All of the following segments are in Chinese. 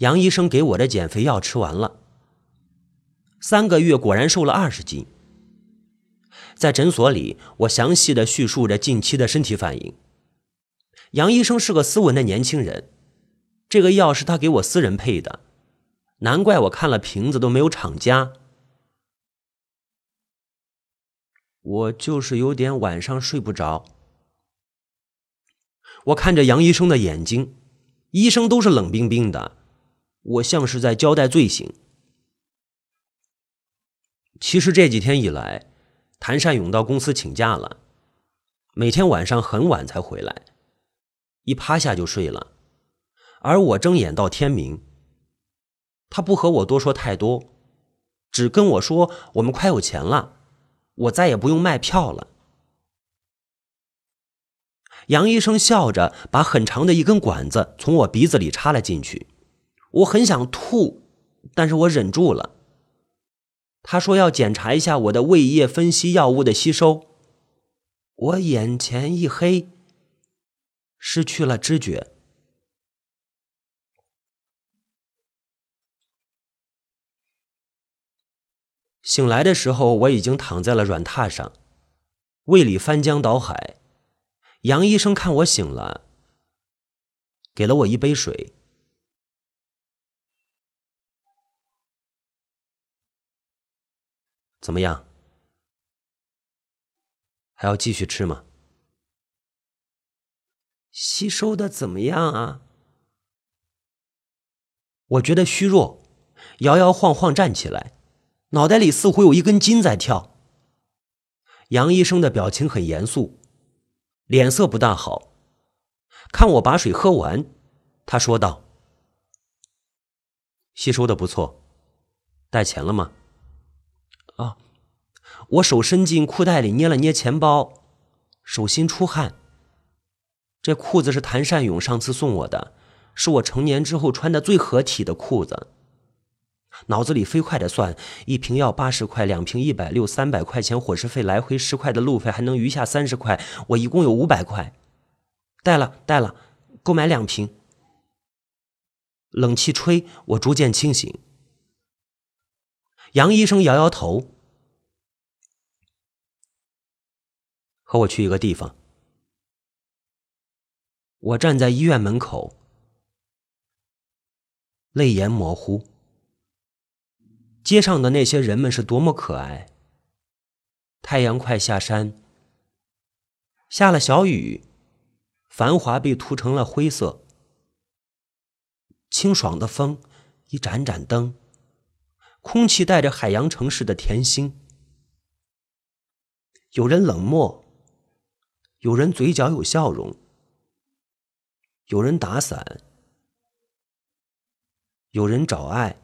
杨医生给我的减肥药吃完了，三个月果然瘦了二十斤。在诊所里，我详细的叙述着近期的身体反应。杨医生是个斯文的年轻人，这个药是他给我私人配的，难怪我看了瓶子都没有厂家。我就是有点晚上睡不着。我看着杨医生的眼睛，医生都是冷冰冰的，我像是在交代罪行。其实这几天以来，谭善勇到公司请假了，每天晚上很晚才回来，一趴下就睡了，而我睁眼到天明。他不和我多说太多，只跟我说我们快有钱了。我再也不用卖票了。杨医生笑着把很长的一根管子从我鼻子里插了进去，我很想吐，但是我忍住了。他说要检查一下我的胃液分析药物的吸收，我眼前一黑，失去了知觉。醒来的时候，我已经躺在了软榻上，胃里翻江倒海。杨医生看我醒了，给了我一杯水。怎么样？还要继续吃吗？吸收的怎么样啊？我觉得虚弱，摇摇晃晃站起来。脑袋里似乎有一根筋在跳。杨医生的表情很严肃，脸色不大好。看我把水喝完，他说道：“吸收的不错，带钱了吗？”啊，我手伸进裤袋里捏了捏钱包，手心出汗。这裤子是谭善勇上次送我的，是我成年之后穿的最合体的裤子。脑子里飞快的算，一瓶药八十块，两瓶一百六，三百块钱伙食费，来回十块的路费，还能余下三十块，我一共有五百块。带了，带了，购买两瓶。冷气吹，我逐渐清醒。杨医生摇摇头，和我去一个地方。我站在医院门口，泪眼模糊。街上的那些人们是多么可爱！太阳快下山，下了小雨，繁华被涂成了灰色。清爽的风，一盏盏灯，空气带着海洋城市的甜腥。有人冷漠，有人嘴角有笑容，有人打伞，有人找爱。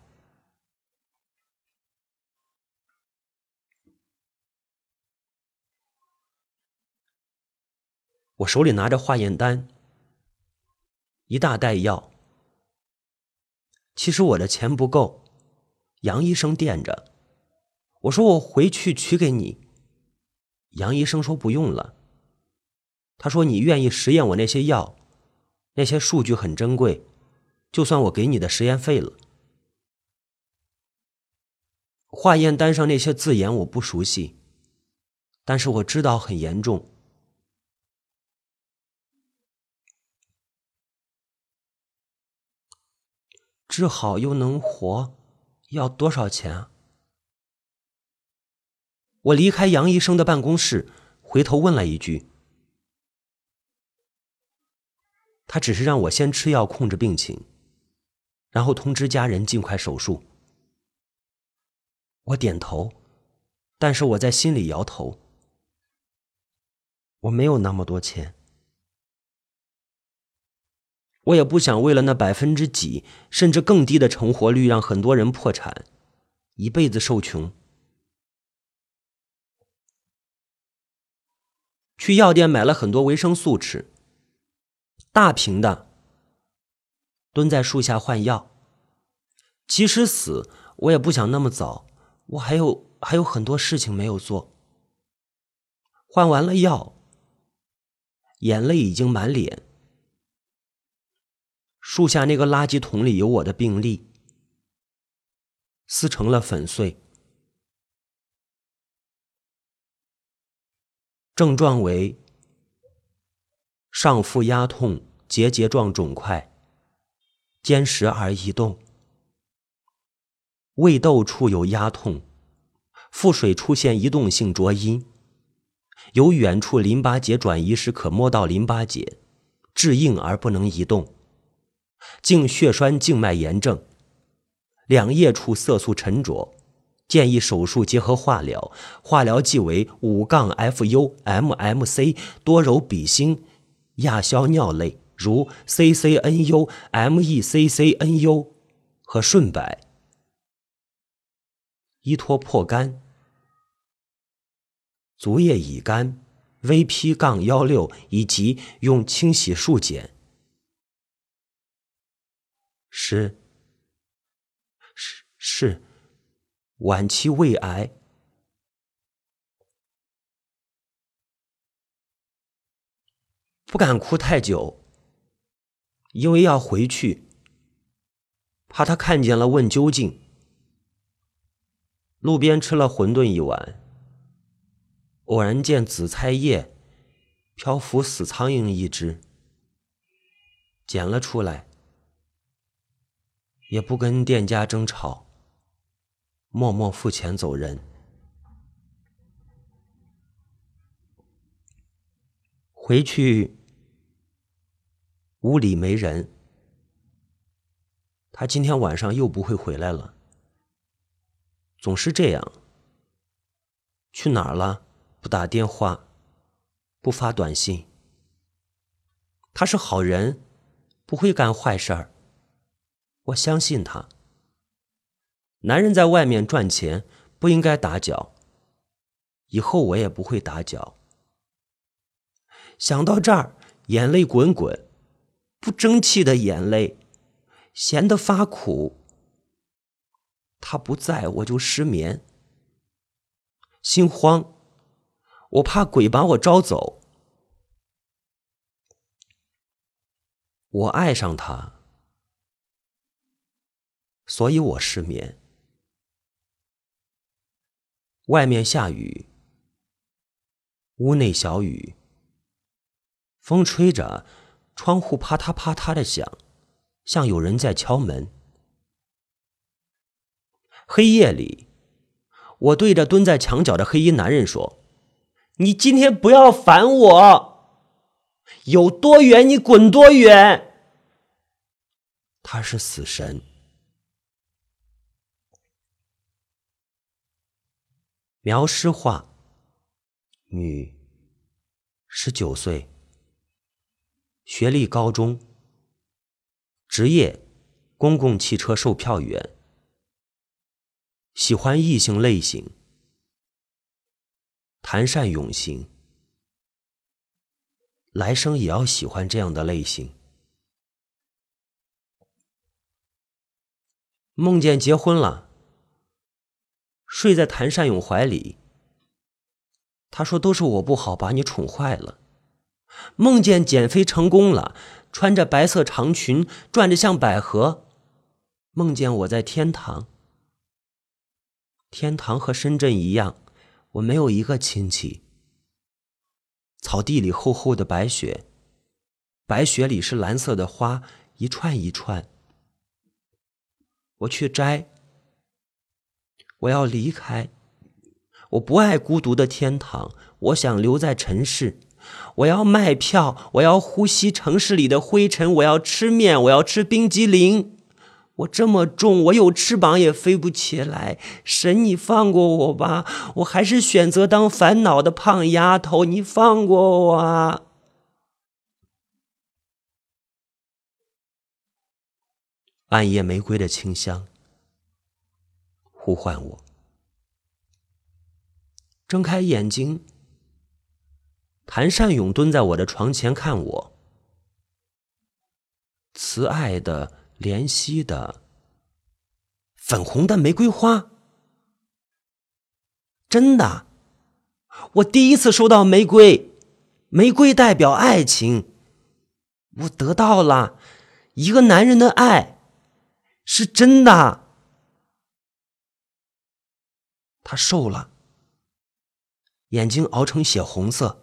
我手里拿着化验单，一大袋药。其实我的钱不够，杨医生垫着。我说我回去取给你。杨医生说不用了。他说你愿意实验我那些药，那些数据很珍贵，就算我给你的实验费了。化验单上那些字眼我不熟悉，但是我知道很严重。治好又能活，要多少钱啊？我离开杨医生的办公室，回头问了一句。他只是让我先吃药控制病情，然后通知家人尽快手术。我点头，但是我在心里摇头。我没有那么多钱。我也不想为了那百分之几甚至更低的成活率，让很多人破产，一辈子受穷。去药店买了很多维生素吃，大瓶的。蹲在树下换药，即使死，我也不想那么早。我还有还有很多事情没有做。换完了药，眼泪已经满脸。树下那个垃圾桶里有我的病历，撕成了粉碎。症状为上腹压痛、结节状肿块，坚实而移动；胃窦处有压痛，腹水出现移动性浊音，由远处淋巴结转移时可摸到淋巴结，质硬而不能移动。颈血栓静脉炎症，两腋处色素沉着，建议手术结合化疗。化疗即为五杠 FU MMC 多柔比星亚硝尿类，如 CCNU、MECCNU 和顺柏。依托破肝，足液乙肝 VP 杠幺六以及用清洗术碱。是，是是，晚期胃癌。不敢哭太久，因为要回去，怕他看见了问究竟。路边吃了馄饨一碗，偶然见紫菜叶漂浮死苍蝇一只，捡了出来。也不跟店家争吵，默默付钱走人。回去屋里没人，他今天晚上又不会回来了。总是这样，去哪儿了？不打电话，不发短信。他是好人，不会干坏事儿。我相信他。男人在外面赚钱不应该打搅，以后我也不会打搅。想到这儿，眼泪滚滚，不争气的眼泪，咸得发苦。他不在我就失眠，心慌，我怕鬼把我招走。我爱上他。所以我失眠。外面下雨，屋内小雨，风吹着，窗户啪嗒啪嗒的响，像有人在敲门。黑夜里，我对着蹲在墙角的黑衣男人说：“你今天不要烦我，有多远你滚多远。”他是死神。苗诗画，女，十九岁，学历高中，职业公共汽车售票员，喜欢异性类型，谈善永行，来生也要喜欢这样的类型。梦见结婚了。睡在谭善勇怀里，他说：“都是我不好，把你宠坏了。”梦见减肥成功了，穿着白色长裙，转着像百合。梦见我在天堂，天堂和深圳一样，我没有一个亲戚。草地里厚厚的白雪，白雪里是蓝色的花，一串一串。我去摘。我要离开，我不爱孤独的天堂，我想留在城市。我要卖票，我要呼吸城市里的灰尘，我要吃面，我要吃冰激凌。我这么重，我有翅膀也飞不起来。神，你放过我吧，我还是选择当烦恼的胖丫头。你放过我！暗夜玫瑰的清香。呼唤我，睁开眼睛。谭善勇蹲在我的床前看我，慈爱的、怜惜的、粉红的玫瑰花，真的，我第一次收到玫瑰，玫瑰代表爱情，我得到了，一个男人的爱。是真的。他瘦了，眼睛熬成血红色，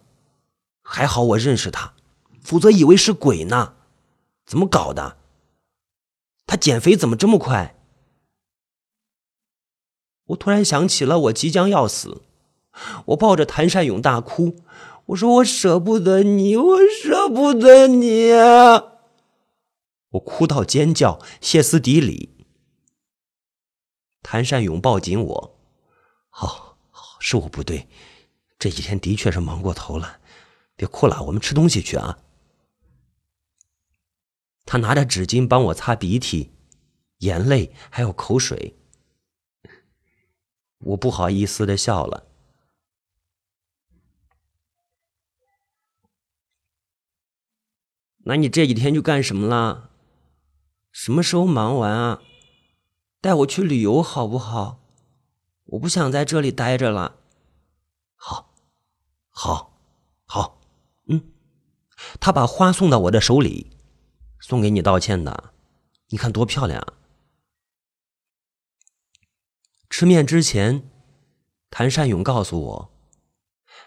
还好我认识他，否则以为是鬼呢。怎么搞的？他减肥怎么这么快？我突然想起了我即将要死，我抱着谭善勇大哭，我说我舍不得你，我舍不得你，我哭到尖叫，歇斯底里。谭善勇抱紧我，好，是我不对，这几天的确是忙过头了，别哭了，我们吃东西去啊。他拿着纸巾帮我擦鼻涕、眼泪，还有口水。我不好意思的笑了。那你这几天去干什么了？什么时候忙完啊？带我去旅游好不好？我不想在这里待着了。好，好，好，嗯。他把花送到我的手里。送给你道歉的，你看多漂亮！吃面之前，谭善勇告诉我，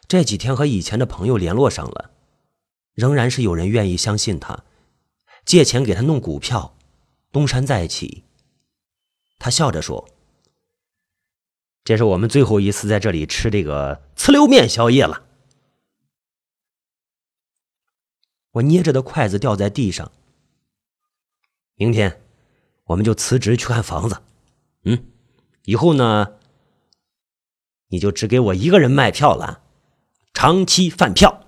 这几天和以前的朋友联络上了，仍然是有人愿意相信他，借钱给他弄股票，东山再起。他笑着说：“这是我们最后一次在这里吃这个呲溜面宵夜了。”我捏着的筷子掉在地上。明天，我们就辞职去看房子。嗯，以后呢，你就只给我一个人卖票了，长期饭票。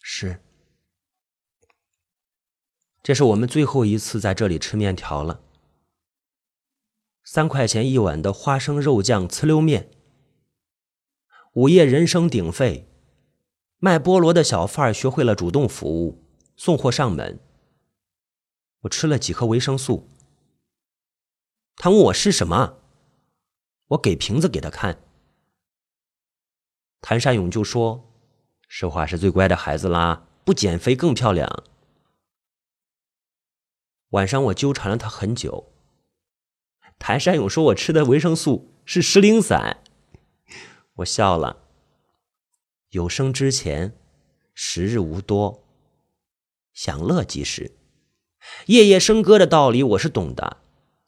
是，这是我们最后一次在这里吃面条了。三块钱一碗的花生肉酱呲溜面。午夜人声鼎沸，卖菠萝的小贩学会了主动服务。送货上门，我吃了几颗维生素。他问我是什么，我给瓶子给他看。谭善勇就说：“实话是最乖的孩子啦，不减肥更漂亮。”晚上我纠缠了他很久。谭山勇说我吃的维生素是石灵散，我笑了。有生之前，时日无多。享乐即是，夜夜笙歌的道理我是懂的。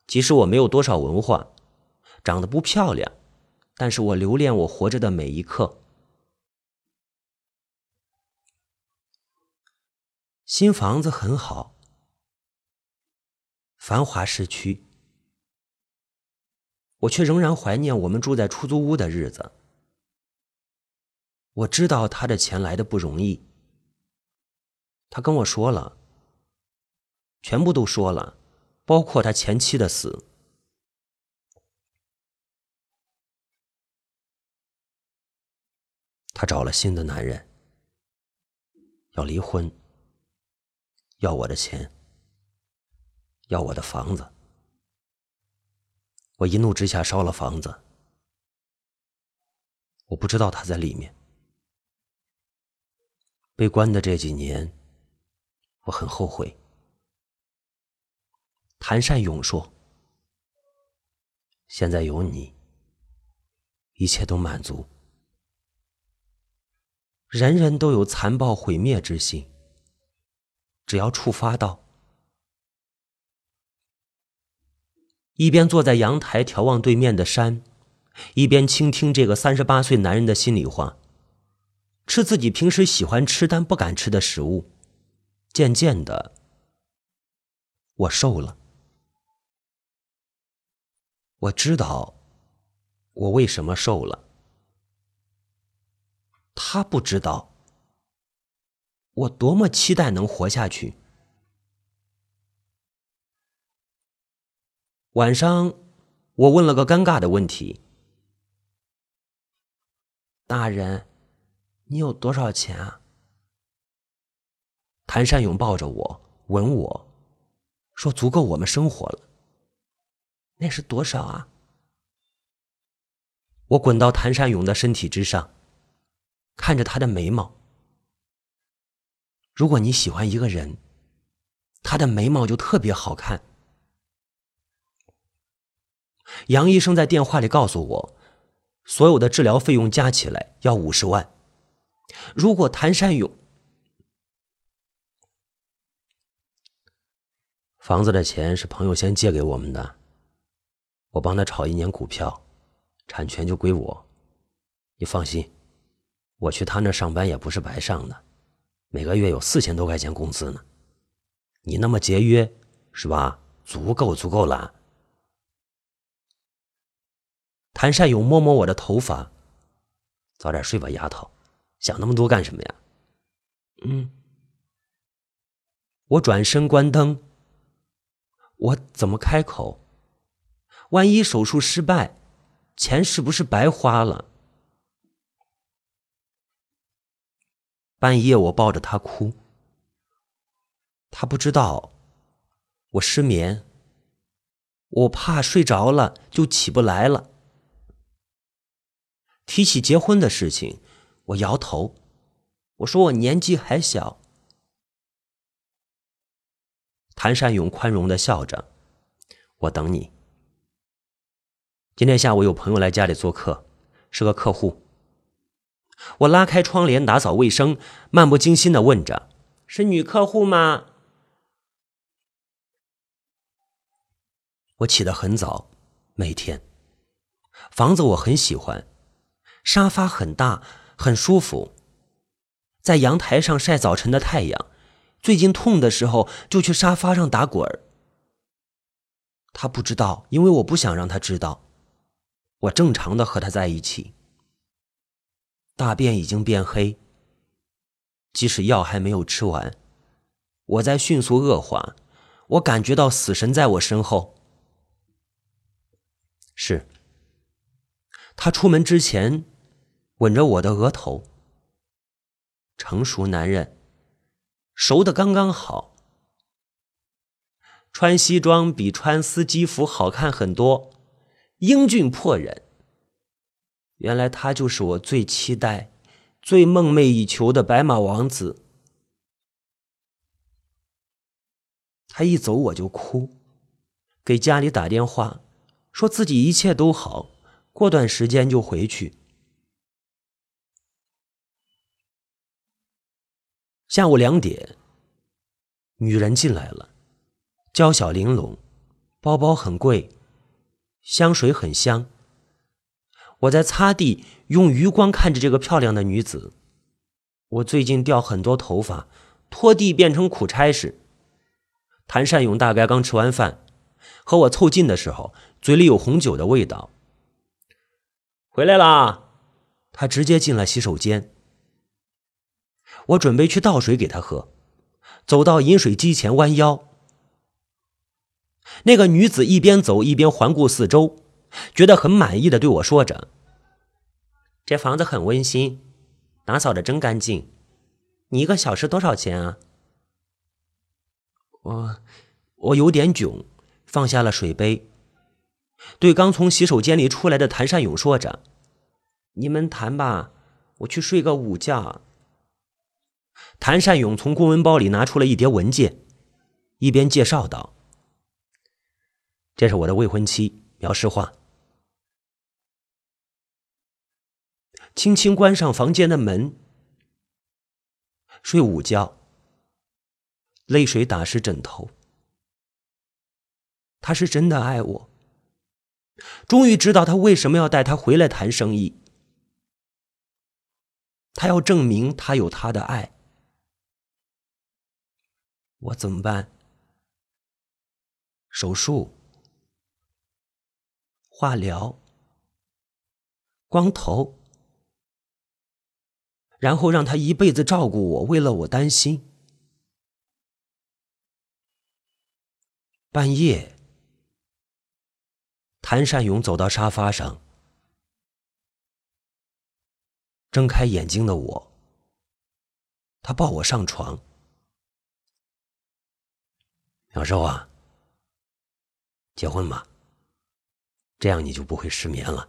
即使我没有多少文化，长得不漂亮，但是我留恋我活着的每一刻。新房子很好，繁华市区，我却仍然怀念我们住在出租屋的日子。我知道他的钱来的不容易。他跟我说了，全部都说了，包括他前妻的死。他找了新的男人，要离婚，要我的钱，要我的房子。我一怒之下烧了房子，我不知道他在里面，被关的这几年。我很后悔。谭善勇说：“现在有你，一切都满足。人人都有残暴毁灭之心，只要触发到。”一边坐在阳台眺望对面的山，一边倾听这个三十八岁男人的心里话，吃自己平时喜欢吃但不敢吃的食物。渐渐的，我瘦了。我知道我为什么瘦了。他不知道我多么期待能活下去。晚上，我问了个尴尬的问题：“大人，你有多少钱啊？”谭善勇抱着我，吻我，说：“足够我们生活了。”那是多少啊？我滚到谭善勇的身体之上，看着他的眉毛，如果你喜欢一个人，他的眉毛就特别好看。杨医生在电话里告诉我，所有的治疗费用加起来要五十万。如果谭善勇房子的钱是朋友先借给我们的，我帮他炒一年股票，产权就归我。你放心，我去他那上班也不是白上的，每个月有四千多块钱工资呢。你那么节约，是吧？足够，足够了。谭善勇摸摸我的头发，早点睡吧，丫头，想那么多干什么呀？嗯。我转身关灯。我怎么开口？万一手术失败，钱是不是白花了？半夜我抱着他哭，他不知道我失眠，我怕睡着了就起不来了。提起结婚的事情，我摇头，我说我年纪还小。谭善勇宽容的笑着：“我等你。今天下午有朋友来家里做客，是个客户。我拉开窗帘，打扫卫生，漫不经心的问着：‘是女客户吗？’我起得很早，每天。房子我很喜欢，沙发很大，很舒服，在阳台上晒早晨的太阳。”最近痛的时候，就去沙发上打滚儿。他不知道，因为我不想让他知道。我正常的和他在一起。大便已经变黑，即使药还没有吃完，我在迅速恶化。我感觉到死神在我身后。是。他出门之前，吻着我的额头。成熟男人。熟的刚刚好，穿西装比穿司机服好看很多，英俊破人。原来他就是我最期待、最梦寐以求的白马王子。他一走我就哭，给家里打电话，说自己一切都好，过段时间就回去。下午两点，女人进来了，娇小玲珑，包包很贵，香水很香。我在擦地，用余光看着这个漂亮的女子。我最近掉很多头发，拖地变成苦差事。谭善勇大概刚吃完饭，和我凑近的时候，嘴里有红酒的味道。回来啦，他直接进了洗手间。我准备去倒水给他喝，走到饮水机前弯腰。那个女子一边走一边环顾四周，觉得很满意的对我说着：“这房子很温馨，打扫的真干净。你一个小时多少钱啊？”我我有点囧，放下了水杯，对刚从洗手间里出来的谭善勇说着：“你们谈吧，我去睡个午觉。”谭善勇从公文包里拿出了一叠文件，一边介绍道：“这是我的未婚妻苗诗画。”轻轻关上房间的门，睡午觉，泪水打湿枕头。他是真的爱我，终于知道他为什么要带他回来谈生意。他要证明他有他的爱。我怎么办？手术、化疗、光头，然后让他一辈子照顾我，为了我担心。半夜，谭善勇走到沙发上，睁开眼睛的我，他抱我上床。小寿啊，结婚吧，这样你就不会失眠了。